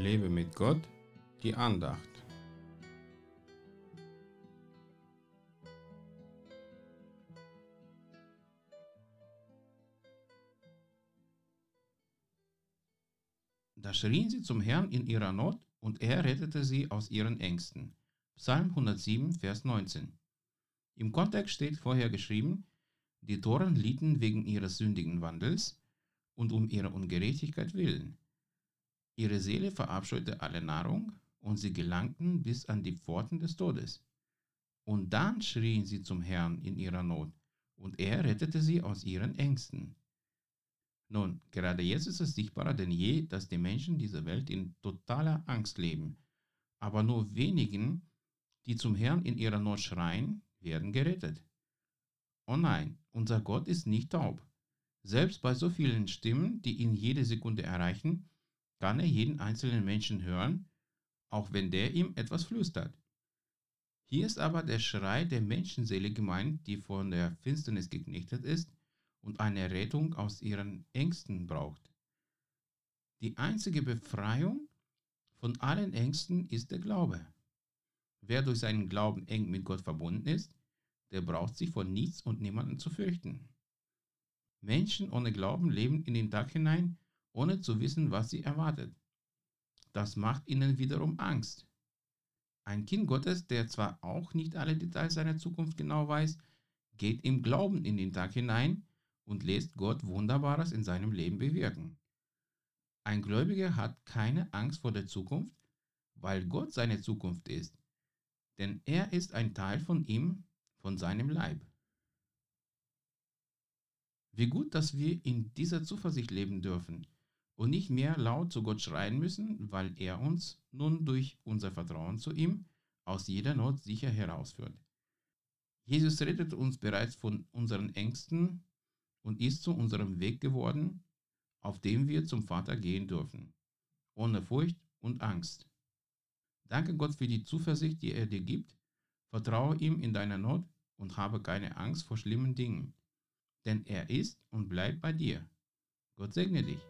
Lebe mit Gott, die Andacht. Da schrien sie zum Herrn in ihrer Not, und er rettete sie aus ihren Ängsten. Psalm 107, Vers 19. Im Kontext steht vorher geschrieben, die Toren litten wegen ihres sündigen Wandels und um ihrer Ungerechtigkeit willen. Ihre Seele verabscheute alle Nahrung und sie gelangten bis an die Pforten des Todes. Und dann schrien sie zum Herrn in ihrer Not, und er rettete sie aus ihren Ängsten. Nun, gerade jetzt ist es sichtbarer denn je, dass die Menschen dieser Welt in totaler Angst leben. Aber nur wenigen, die zum Herrn in ihrer Not schreien, werden gerettet. Oh nein, unser Gott ist nicht taub. Selbst bei so vielen Stimmen, die ihn jede Sekunde erreichen, kann er jeden einzelnen Menschen hören, auch wenn der ihm etwas flüstert. Hier ist aber der Schrei der Menschenseele gemeint, die von der Finsternis geknechtet ist und eine Rettung aus ihren Ängsten braucht. Die einzige Befreiung von allen Ängsten ist der Glaube. Wer durch seinen Glauben eng mit Gott verbunden ist, der braucht sich vor nichts und niemanden zu fürchten. Menschen ohne Glauben leben in den Tag hinein, ohne zu wissen, was sie erwartet. Das macht ihnen wiederum Angst. Ein Kind Gottes, der zwar auch nicht alle Details seiner Zukunft genau weiß, geht im Glauben in den Tag hinein und lässt Gott Wunderbares in seinem Leben bewirken. Ein Gläubiger hat keine Angst vor der Zukunft, weil Gott seine Zukunft ist, denn er ist ein Teil von ihm, von seinem Leib. Wie gut, dass wir in dieser Zuversicht leben dürfen und nicht mehr laut zu Gott schreien müssen, weil er uns nun durch unser Vertrauen zu ihm aus jeder Not sicher herausführt. Jesus rettet uns bereits von unseren Ängsten und ist zu unserem Weg geworden, auf dem wir zum Vater gehen dürfen, ohne Furcht und Angst. Danke Gott für die Zuversicht, die er dir gibt. Vertraue ihm in deiner Not und habe keine Angst vor schlimmen Dingen, denn er ist und bleibt bei dir. Gott segne dich.